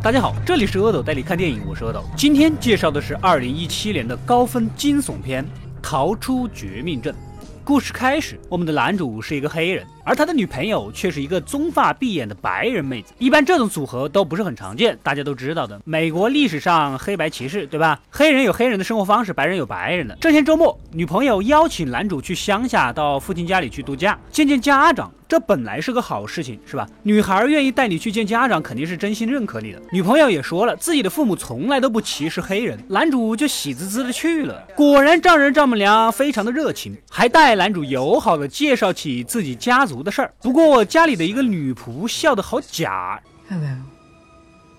大家好，这里是阿斗带你看电影，我是阿斗。今天介绍的是二零一七年的高分惊悚片《逃出绝命镇》。故事开始，我们的男主是一个黑人，而他的女朋友却是一个棕发碧眼的白人妹子。一般这种组合都不是很常见，大家都知道的。美国历史上黑白歧视，对吧？黑人有黑人的生活方式，白人有白人的。这天周末，女朋友邀请男主去乡下，到父亲家里去度假，见见家长。这本来是个好事情，是吧？女孩愿意带你去见家长，肯定是真心认可你的。女朋友也说了，自己的父母从来都不歧视黑人。男主就喜滋滋的去了。果然，丈人丈母娘非常的热情，还带男主友好的介绍起自己家族的事儿。不过，家里的一个女仆笑得好假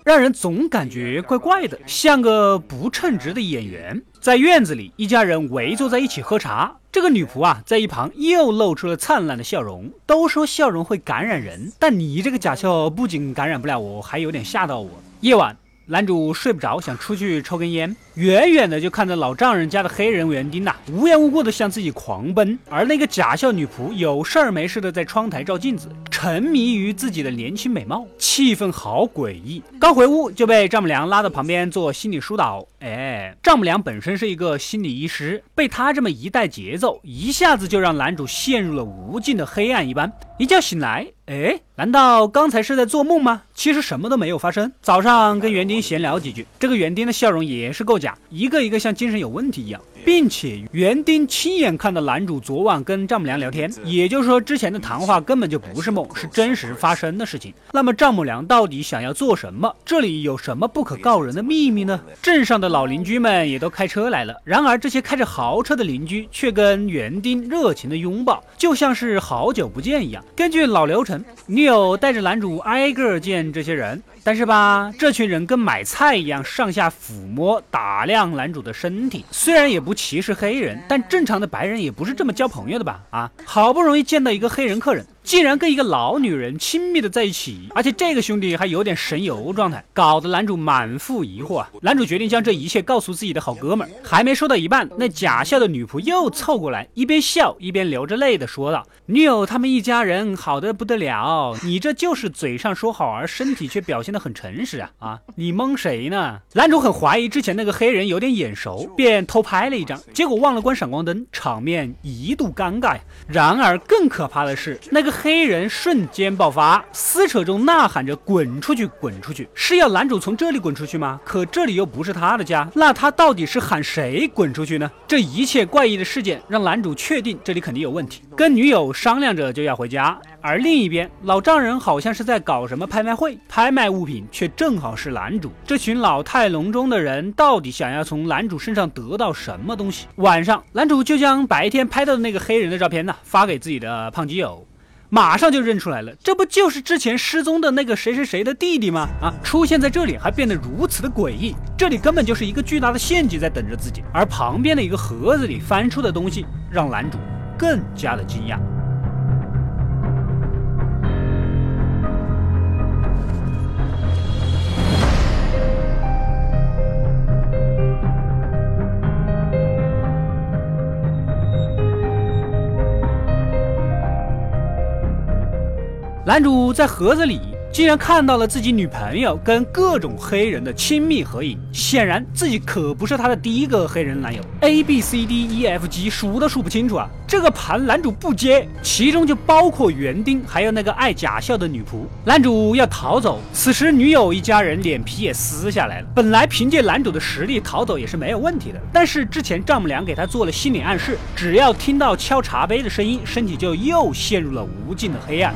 让人总感觉怪怪的，像个不称职的演员。在院子里，一家人围坐在一起喝茶。这个女仆啊，在一旁又露出了灿烂的笑容。都说笑容会感染人，但你这个假笑不仅感染不了我，还有点吓到我。夜晚。男主睡不着，想出去抽根烟，远远的就看着老丈人家的黑人园丁呐，无缘无故的向自己狂奔，而那个假笑女仆有事儿没事的在窗台照镜子，沉迷于自己的年轻美貌，气氛好诡异。刚回屋就被丈母娘拉到旁边做心理疏导。哎，丈母娘本身是一个心理医师，被他这么一带节奏，一下子就让男主陷入了无尽的黑暗一般。一觉醒来。哎，难道刚才是在做梦吗？其实什么都没有发生。早上跟园丁闲聊几句，这个园丁的笑容也是够假，一个一个像精神有问题一样。并且园丁亲眼看到男主昨晚跟丈母娘聊天，也就是说之前的谈话根本就不是梦，是真实发生的事情。那么丈母娘到底想要做什么？这里有什么不可告人的秘密呢？镇上的老邻居们也都开车来了，然而这些开着豪车的邻居却跟园丁热情的拥抱，就像是好久不见一样。根据老流程，女友带着男主挨个见这些人。但是吧，这群人跟买菜一样，上下抚摸、打量男主的身体。虽然也不歧视黑人，但正常的白人也不是这么交朋友的吧？啊，好不容易见到一个黑人客人。竟然跟一个老女人亲密的在一起，而且这个兄弟还有点神游状态，搞得男主满腹疑惑啊！男主决定将这一切告诉自己的好哥们儿。还没说到一半，那假笑的女仆又凑过来，一边笑一边流着泪的说道：“女友他们一家人好的不得了，你这就是嘴上说好，而身体却表现得很诚实啊！啊，你蒙谁呢？”男主很怀疑之前那个黑人有点眼熟，便偷拍了一张，结果忘了关闪光灯，场面一度尴尬呀。然而更可怕的是那个。黑人瞬间爆发，撕扯中呐喊着“滚出去，滚出去”，是要男主从这里滚出去吗？可这里又不是他的家，那他到底是喊谁滚出去呢？这一切怪异的事件让男主确定这里肯定有问题，跟女友商量着就要回家。而另一边，老丈人好像是在搞什么拍卖会，拍卖物品却正好是男主。这群老态龙钟的人到底想要从男主身上得到什么东西？晚上，男主就将白天拍到的那个黑人的照片呢发给自己的胖基友。马上就认出来了，这不就是之前失踪的那个谁谁谁的弟弟吗？啊，出现在这里还变得如此的诡异，这里根本就是一个巨大的陷阱在等着自己。而旁边的一个盒子里翻出的东西，让男主更加的惊讶。男主在盒子里竟然看到了自己女朋友跟各种黑人的亲密合影，显然自己可不是他的第一个黑人男友。A B C D E F G 数都数不清楚啊！这个盘男主不接，其中就包括园丁，还有那个爱假笑的女仆。男主要逃走，此时女友一家人脸皮也撕下来了。本来凭借男主的实力逃走也是没有问题的，但是之前丈母娘给他做了心理暗示，只要听到敲茶杯的声音，身体就又陷入了无尽的黑暗。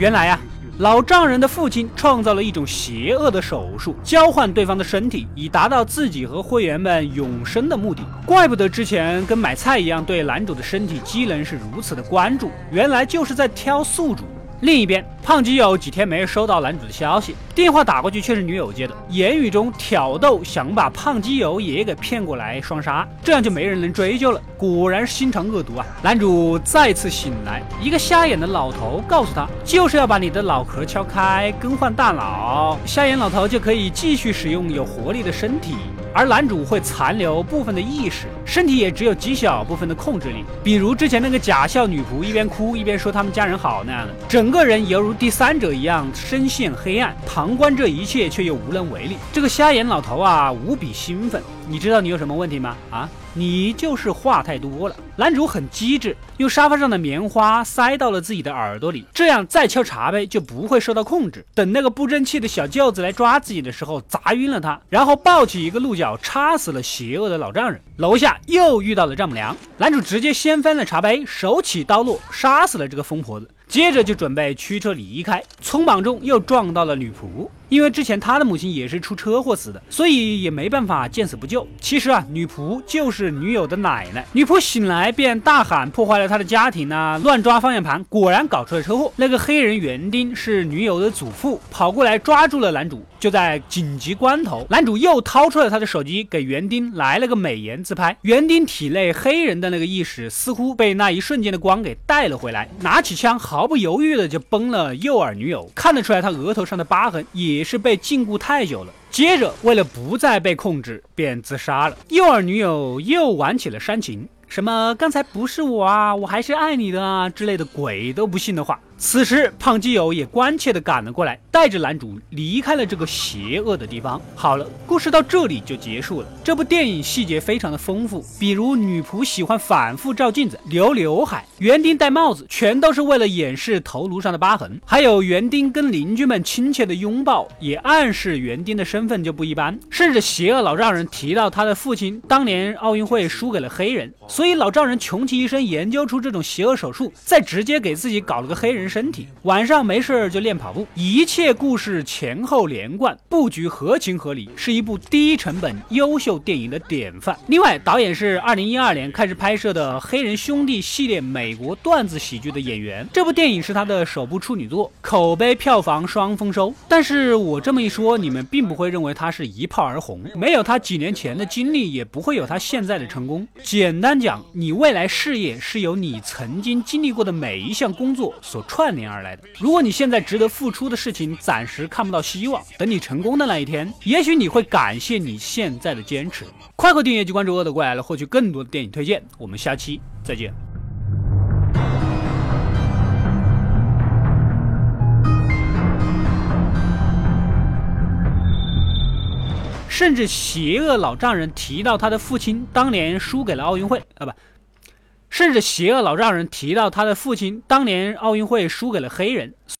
原来啊，老丈人的父亲创造了一种邪恶的手术，交换对方的身体，以达到自己和会员们永生的目的。怪不得之前跟买菜一样，对男主的身体机能是如此的关注，原来就是在挑宿主。另一边，胖基友几天没收到男主的消息，电话打过去却是女友接的，言语中挑逗，想把胖基友也给骗过来双杀，这样就没人能追究了。果然心肠恶毒啊！男主再次醒来，一个瞎眼的老头告诉他，就是要把你的脑壳敲开，更换大脑，瞎眼老头就可以继续使用有活力的身体。而男主会残留部分的意识，身体也只有极小部分的控制力。比如之前那个假笑女仆一边哭一边说他们家人好那样的，整个人犹如第三者一样深陷黑暗，旁观这一切却又无能为力。这个瞎眼老头啊，无比兴奋。你知道你有什么问题吗？啊？你就是话太多了。男主很机智，用沙发上的棉花塞到了自己的耳朵里，这样再敲茶杯就不会受到控制。等那个不争气的小舅子来抓自己的时候，砸晕了他，然后抱起一个鹿角插死了邪恶的老丈人。楼下又遇到了丈母娘，男主直接掀翻了茶杯，手起刀落，杀死了这个疯婆子。接着就准备驱车离开，匆忙中又撞到了女仆。因为之前他的母亲也是出车祸死的，所以也没办法见死不救。其实啊，女仆就是女友的奶奶。女仆醒来便大喊破坏了他的家庭啊，乱抓方向盘，果然搞出了车祸。那个黑人园丁是女友的祖父，跑过来抓住了男主。就在紧急关头，男主又掏出了他的手机，给园丁来了个美颜自拍。园丁体内黑人的那个意识似乎被那一瞬间的光给带了回来，拿起枪毫不犹豫的就崩了诱饵女友。看得出来，他额头上的疤痕也也是被禁锢太久了。接着，为了不再被控制，便自杀了。诱饵女友又玩起了煽情，什么刚才不是我啊，我还是爱你的啊之类的鬼都不信的话。此时，胖基友也关切地赶了过来，带着男主离开了这个邪恶的地方。好了，故事到这里就结束了。这部电影细节非常的丰富，比如女仆喜欢反复照镜子、留刘海，园丁戴帽子，全都是为了掩饰头颅上的疤痕。还有园丁跟邻居们亲切的拥抱，也暗示园丁的身份就不一般。甚至邪恶老丈人提到他的父亲当年奥运会输给了黑人，所以老丈人穷其一生研究出这种邪恶手术，再直接给自己搞了个黑人。身体晚上没事就练跑步，一切故事前后连贯，布局合情合理，是一部低成本优秀电影的典范。另外，导演是二零一二年开始拍摄的《黑人兄弟》系列美国段子喜剧的演员，这部电影是他的首部处女作，口碑票房双丰收。但是我这么一说，你们并不会认为他是一炮而红，没有他几年前的经历，也不会有他现在的成功。简单讲，你未来事业是由你曾经经历过的每一项工作所创。串联而来的。如果你现在值得付出的事情暂时看不到希望，等你成功的那一天，也许你会感谢你现在的坚持。快快订阅及关注恶的过来了，获取更多的电影推荐。我们下期再见。甚至邪恶老丈人提到他的父亲当年输给了奥运会啊不。甚至邪恶老丈人提到他的父亲当年奥运会输给了黑人。